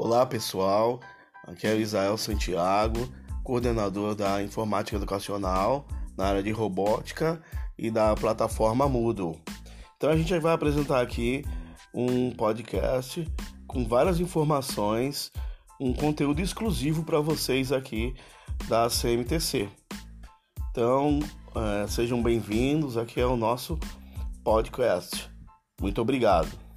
Olá pessoal, aqui é o Isael Santiago, coordenador da Informática Educacional na área de robótica e da plataforma Moodle. Então a gente vai apresentar aqui um podcast com várias informações, um conteúdo exclusivo para vocês aqui da CMTC. Então eh, sejam bem-vindos, aqui é o nosso podcast. Muito obrigado.